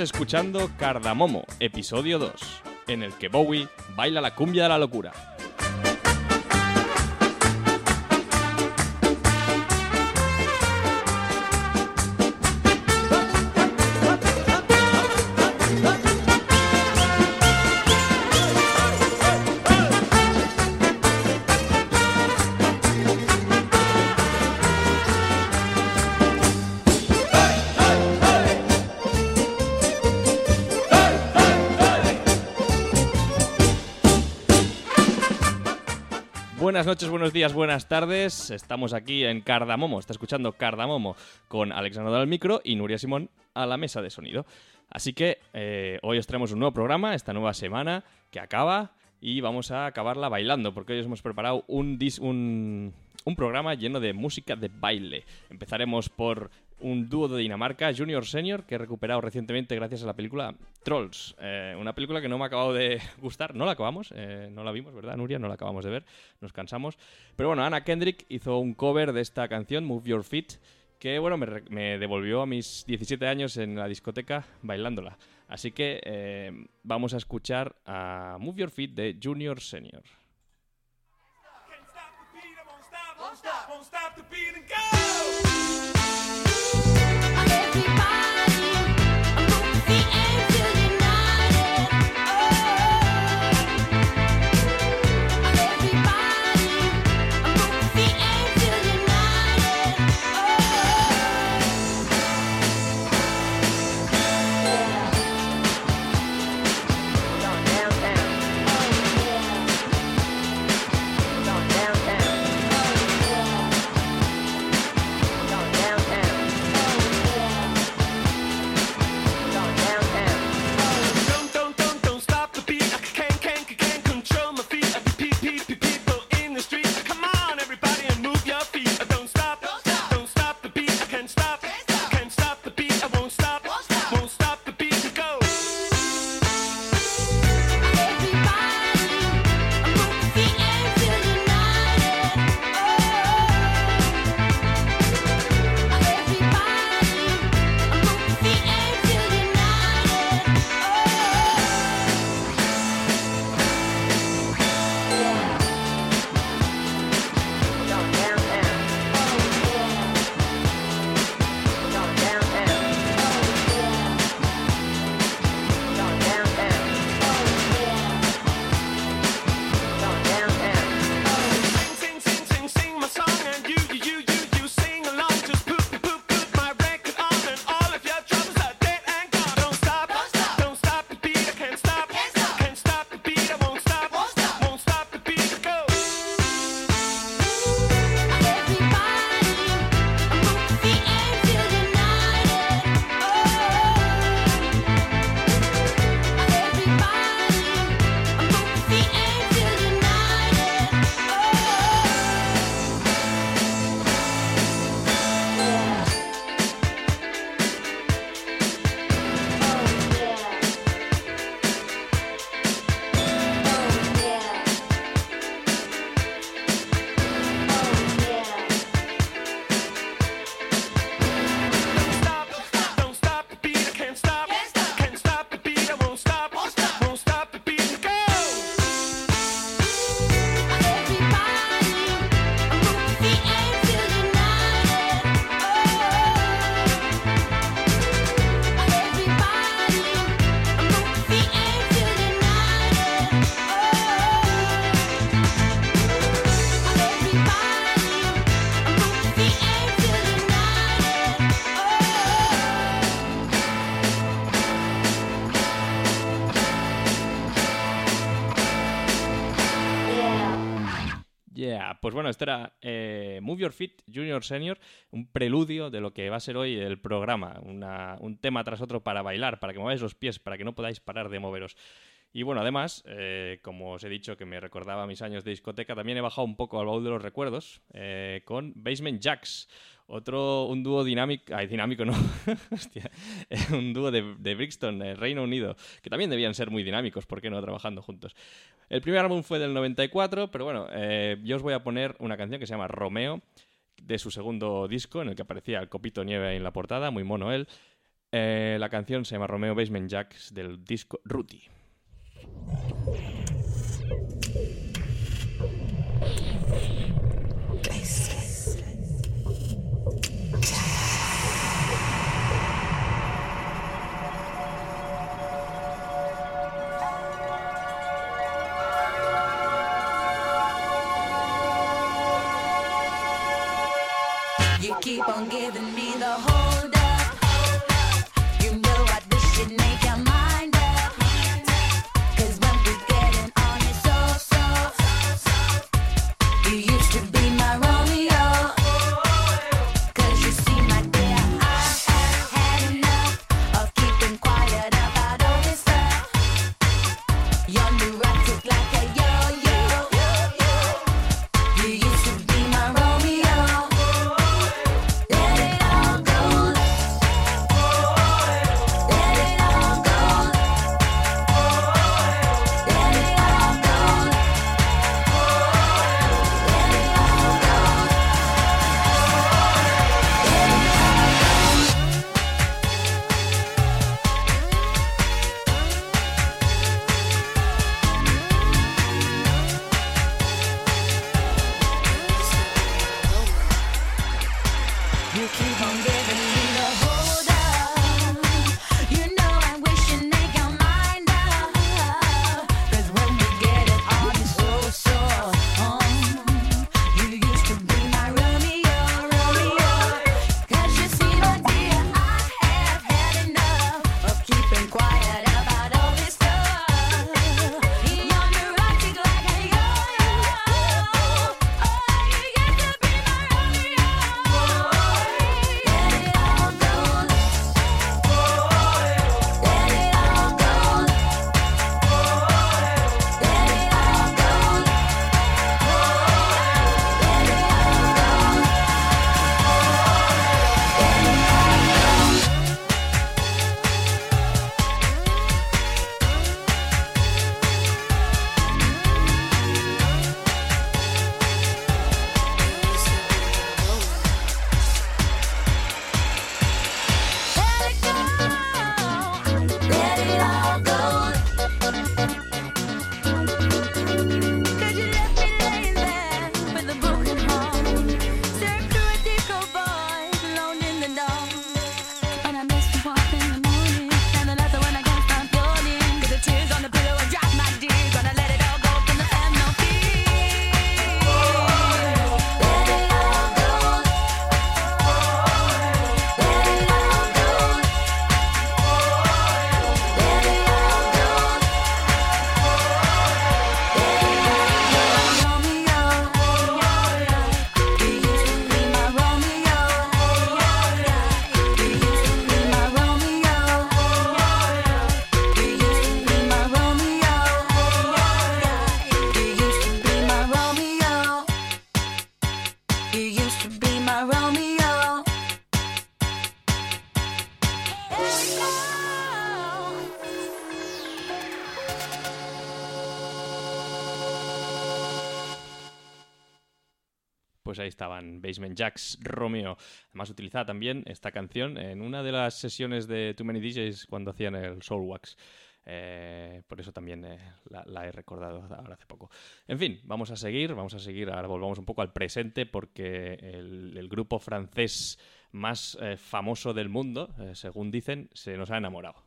escuchando Cardamomo, episodio 2, en el que Bowie baila la cumbia de la locura. Buenas noches, buenos días, buenas tardes. Estamos aquí en Cardamomo. Está escuchando Cardamomo con Alexandro al micro y Nuria Simón a la mesa de sonido. Así que eh, hoy os traemos un nuevo programa, esta nueva semana que acaba y vamos a acabarla bailando porque hoy os hemos preparado un programa lleno de música de baile. Empezaremos por un dúo de Dinamarca, Junior Senior, que he recuperado recientemente gracias a la película Trolls. Eh, una película que no me ha acabado de gustar. No la acabamos, eh, no la vimos, ¿verdad, Nuria? No la acabamos de ver, nos cansamos. Pero bueno, Anna Kendrick hizo un cover de esta canción, Move Your Feet, que bueno, me, devolvió a mis 17 años en la discoteca bailándola. Así que eh, vamos a escuchar a Move Your Feet de Junior Senior. Pues bueno, este era eh, Move Your Feet Junior Senior, un preludio de lo que va a ser hoy el programa, una- un tema tras otro para bailar, para que mováis los pies, para que no podáis parar de moveros. Y bueno, además, eh, como os he dicho que me recordaba mis años de discoteca, también he bajado un poco al baúl de los recuerdos eh, con Basement Jacks, otro, un dúo dinámico, ay, dinámico no, hostia, eh, un dúo de, de Brixton, eh, Reino Unido, que también debían ser muy dinámicos, ¿por qué no? Trabajando juntos. El primer álbum fue del 94, pero bueno, eh, yo os voy a poner una canción que se llama Romeo, de su segundo disco, en el que aparecía el copito nieve en la portada, muy mono él. Eh, la canción se llama Romeo Basement Jacks del disco Ruti. Estaban Basement Jacks, Romeo. Además utilizaba también esta canción en una de las sesiones de Too Many DJs cuando hacían el Soul Wax. Eh, por eso también eh, la, he recordado ahora hace poco. En fin, vamos a seguir, vamos a seguir, ahora volvamos un poco al presente porque el, el grupo francés más eh, famoso del mundo, eh, según dicen, se nos ha enamorado.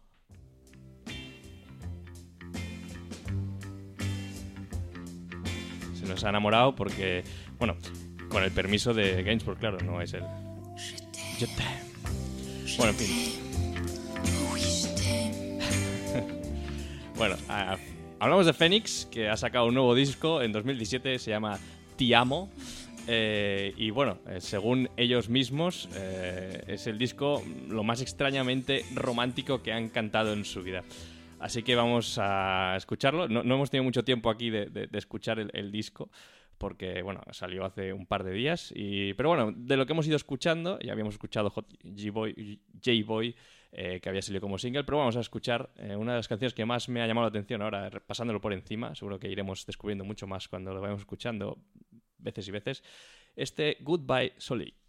Se nos ha enamorado porque, bueno, con el permiso de Gainsbourg, claro, no es t'aime. Bueno, en fin. Bueno, ah, hablamos de Phoenix, que ha sacado un nuevo disco en 2017, se llama Ti Amo. eh, y bueno, eh, según ellos mismos, eh, es el disco lo más extrañamente romántico que han cantado en su vida. Así que vamos a escucharlo. No, hemos tenido mucho tiempo aquí de, escuchar el disco, porque bueno, salió hace un par de días. Y, pero bueno, de lo que hemos ido escuchando, ya habíamos escuchado J-Boy, J-Boy, eh, que había salido como single, pero vamos a escuchar eh, una de las canciones que más me ha llamado la atención ahora, pasándolo por encima. Seguro que iremos descubriendo mucho más cuando lo vayamos escuchando veces y veces. Este Goodbye Soleil.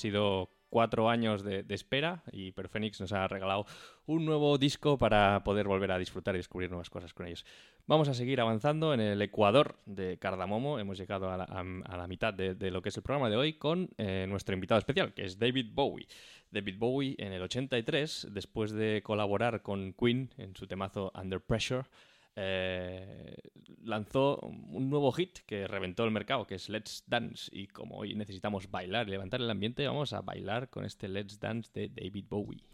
Sido cuatro años de, espera y Perfenix nos ha regalado un nuevo disco para poder volver a disfrutar y descubrir nuevas cosas con ellos. Vamos a seguir avanzando en el Ecuador de Cardamomo. Hemos llegado a la, mitad de, de lo que es el programa de hoy con eh, nuestro invitado especial, que es David Bowie. David Bowie en el 83, después de colaborar con Queen en su temazo Under Pressure, eh, lanzó un nuevo hit que reventó el mercado, que es Let's Dance. Y como hoy necesitamos bailar y levantar el ambiente, vamos a bailar con este Let's Dance de David Bowie.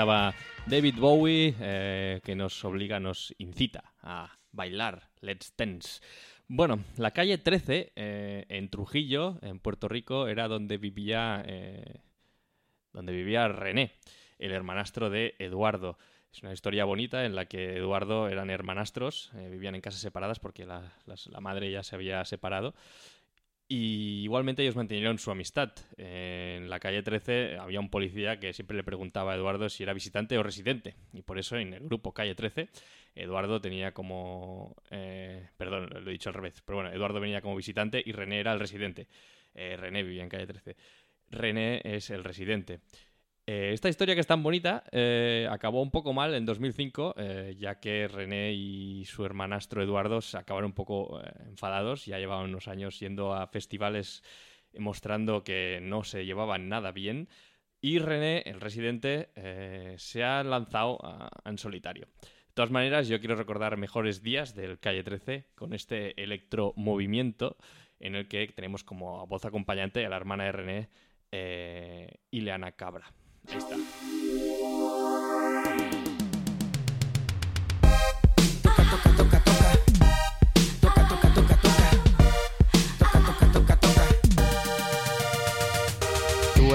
Estaba David Bowie, eh, que nos obliga, nos incita a bailar Let's Dance. Bueno, la calle 13, eh, en Trujillo, en Puerto Rico, era donde vivía, eh, donde vivía René, el hermanastro de Eduardo. Es una historia bonita en la que Eduardo eran hermanastros, vivían en casas separadas porque la madre ya se había separado. Y igualmente ellos mantuvieron su amistad. En la calle 13 había un policía que siempre le preguntaba a Eduardo si era visitante o residente. Y por eso en el grupo calle 13, Eduardo tenía como... eh, perdón, lo he dicho al revés. Pero bueno, Eduardo venía como visitante y René era el residente. Eh, René vivía en calle 13. René es el residente. Eh, esta historia que es tan bonita eh, acabó un poco mal en 2005, eh, ya que René y su hermanastro Eduardo se acabaron un poco eh, enfadados. Ya llevaban unos años yendo a festivales mostrando que no se llevaban nada bien. Y René, el residente, eh, se ha lanzado a- en solitario. De todas maneras, yo quiero recordar mejores días del Calle 13 con este electromovimiento en el que tenemos como voz acompañante a la hermana de René, eh, Ileana Cabra. Ahí está.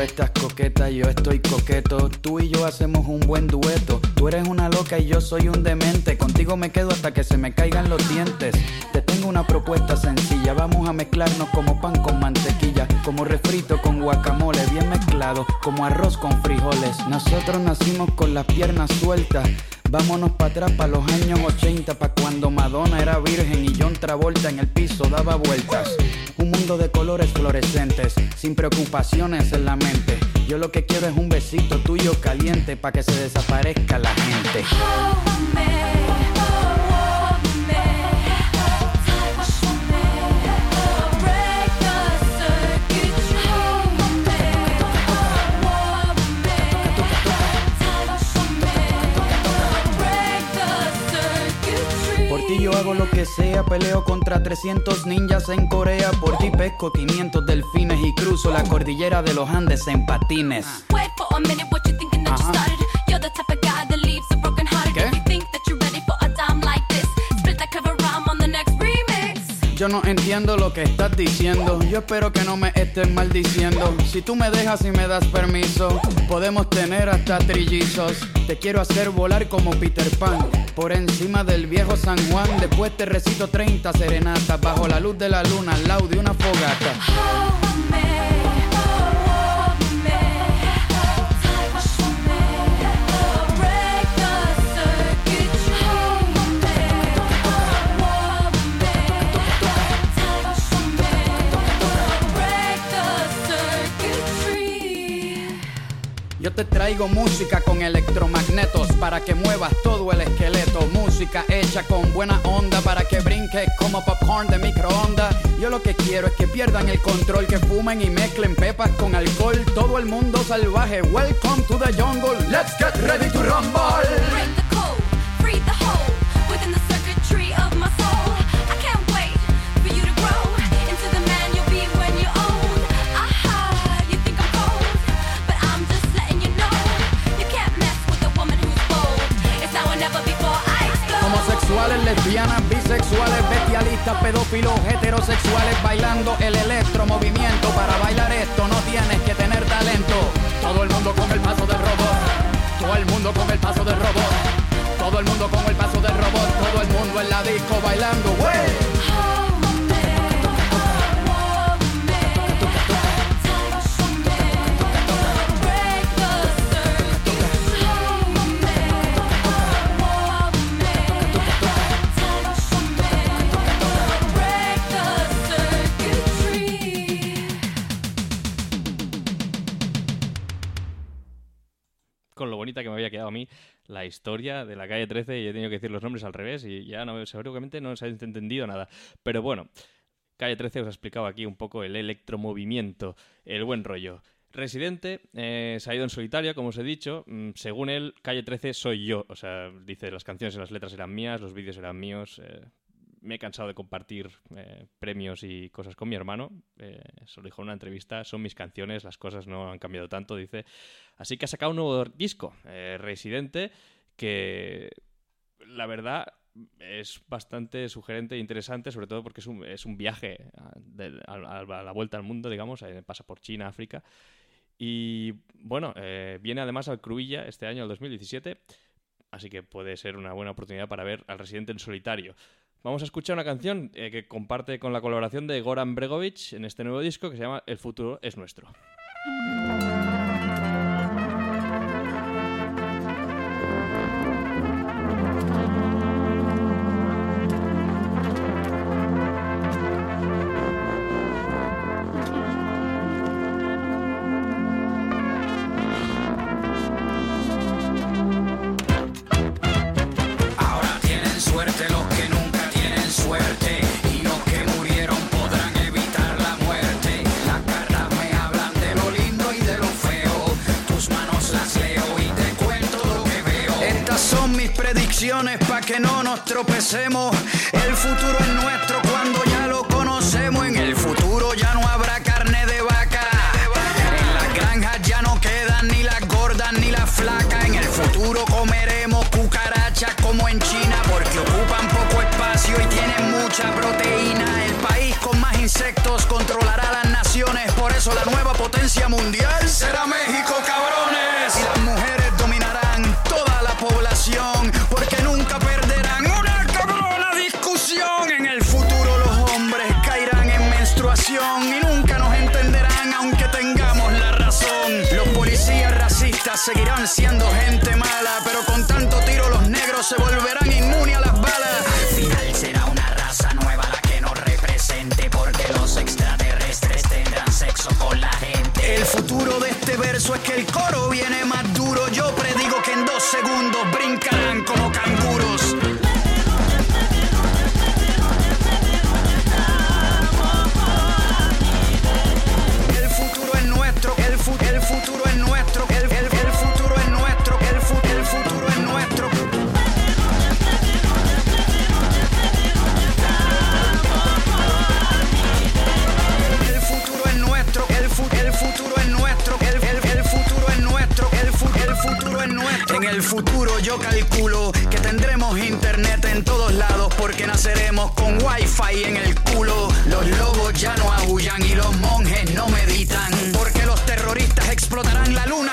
Estás coqueta, yo estoy coqueto. Tú y yo hacemos un buen dueto. Tú eres una loca y yo soy un demente. Contigo me quedo hasta que se me caigan los dientes. Te tengo una propuesta sencilla. Vamos a mezclarnos como pan con mantequilla. Como refrito con guacamole, bien mezclado. Como arroz con frijoles. Nosotros nacimos con las piernas sueltas. Vámonos para atrás, para los años 80, para cuando Madonna era virgen y John Travolta en el piso daba vueltas. Un mundo de colores fluorescentes, sin preocupaciones en la mente. Yo lo que quiero es un besito tuyo caliente para que se desaparezca la gente. Por ti yo hago lo que sea, peleo contra 300 ninjas en Corea. Por ti pesco 500 delfines y cruzo la cordillera de los Andes en patines. Wait for a minute, what you thinking that you started? You're the type of guy that leaves Yo no entiendo lo que estás diciendo. Yo espero que no me estés maldiciendo. Si tú me dejas y me das permiso, podemos tener hasta trillizos. Te quiero hacer volar como Peter Pan. Por encima del viejo San Juan. Después te recito 30 serenatas. Bajo la luz de la luna, al lado de una fogata. Yo te traigo música con electromagnetos para que muevas todo el esqueleto. Música hecha con buena onda para que brinques como popcorn de microondas. Yo lo que quiero es que pierdan el control, que fumen y mezclen pepas con alcohol. Todo el mundo salvaje, welcome to the jungle. Let's get ready to rumble. Bisexuales, bestialistas, pedófilos, heterosexuales bailando el electromovimiento. Para bailar esto no tienes que tener talento. Todo el mundo con el paso del robot. Todo el mundo con el paso del robot. Todo el mundo con el paso del robot. Todo el mundo en la disco bailando. ¡Wey! A mí la historia de la calle 13 y he tenido que decir los nombres al revés y ya no, seguramente no se ha entendido nada. Pero bueno, calle 13 os ha explicado aquí un poco el electromovimiento, el buen rollo. Residente eh, se ha ido en solitario, como os he dicho. Mm, según él, calle 13 soy yo. O sea, dice las canciones y las letras eran mías, los vídeos eran míos. eh, me he cansado de compartir eh, premios y cosas con mi hermano. Eh, se lo dijo en una entrevista. Son mis canciones, las cosas no han cambiado tanto, dice. Así que ha sacado un nuevo disco, eh, Residente, que la verdad es bastante sugerente e interesante, sobre todo porque es un, es un viaje a, de- a- la vuelta al mundo, digamos. pasa por China, África. Y bueno, eh, viene además al Cruilla este año, el 2017. Así que puede ser una buena oportunidad para ver al residente en solitario. Vamos a escuchar una canción eh, que comparte con la colaboración de Goran Bregovic en este nuevo disco que se llama El futuro es nuestro. hacemos, el futuro y nunca nos entenderán aunque tengamos la razón. Los policías racistas seguirán siendo gente mala, pero con tanto tiro los negros se volverán inmunes a las balas. Al final será una raza nueva la que nos represente porque los extraterrestres tendrán sexo con la gente. El futuro de este verso es que el coro viene más duro, yo pre En el futuro yo calculo que tendremos internet en todos lados porque naceremos con wifi en el culo. Los lobos ya no aullan y los monjes no meditan porque los terroristas explotarán la luna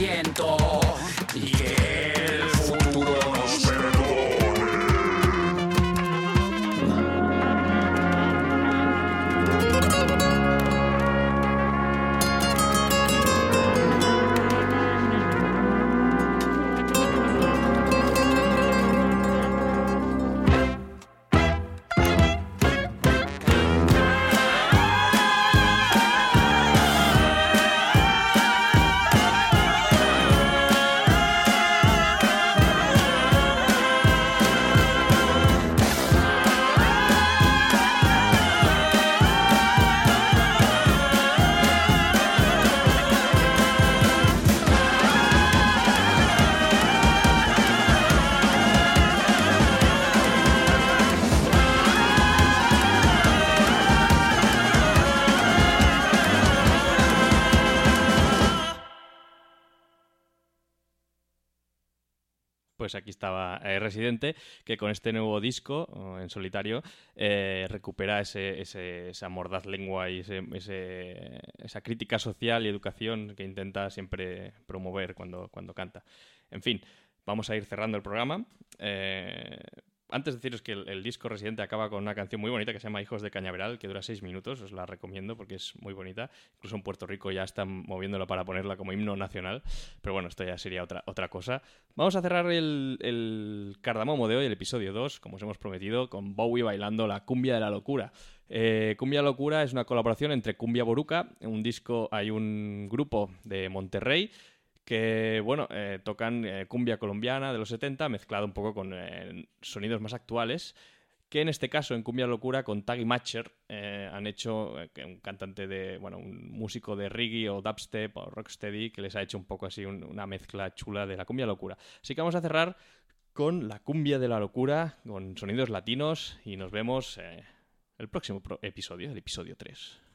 siento. Pues aquí estaba eh, Residente, que con este nuevo disco oh, en solitario eh, recupera ese, ese, esa mordaz lengua y ese, esa crítica social y educación que intenta siempre promover cuando, cuando canta. En fin, vamos a ir cerrando el programa. Eh, antes deciros que el, el disco Residente acaba con una canción muy bonita que se llama Hijos de Cañaveral, que dura seis minutos, os la recomiendo porque es muy bonita. Incluso en Puerto Rico ya están moviéndola para ponerla como himno nacional, pero bueno, esto ya sería otra, otra cosa. Vamos a cerrar el, el cardamomo de hoy, el episodio 2, como os hemos prometido, con Bowie bailando la cumbia de la locura. Eh, Cumbia Locura es una colaboración entre Cumbia Boruca, un disco, hay un grupo de Monterrey que, bueno, eh, tocan eh, cumbia colombiana de los 70, mezclado un poco con eh, sonidos más actuales, que en este caso, en Cumbia Locura, con Taggy Matcher, han hecho, un cantante de, bueno, un músico de reggae o dubstep o rocksteady, que les ha hecho un poco así un- una mezcla chula de la Cumbia Locura. Así que vamos a cerrar con la Cumbia de la Locura, con sonidos latinos, y nos vemos eh, el próximo episodio, el episodio 3.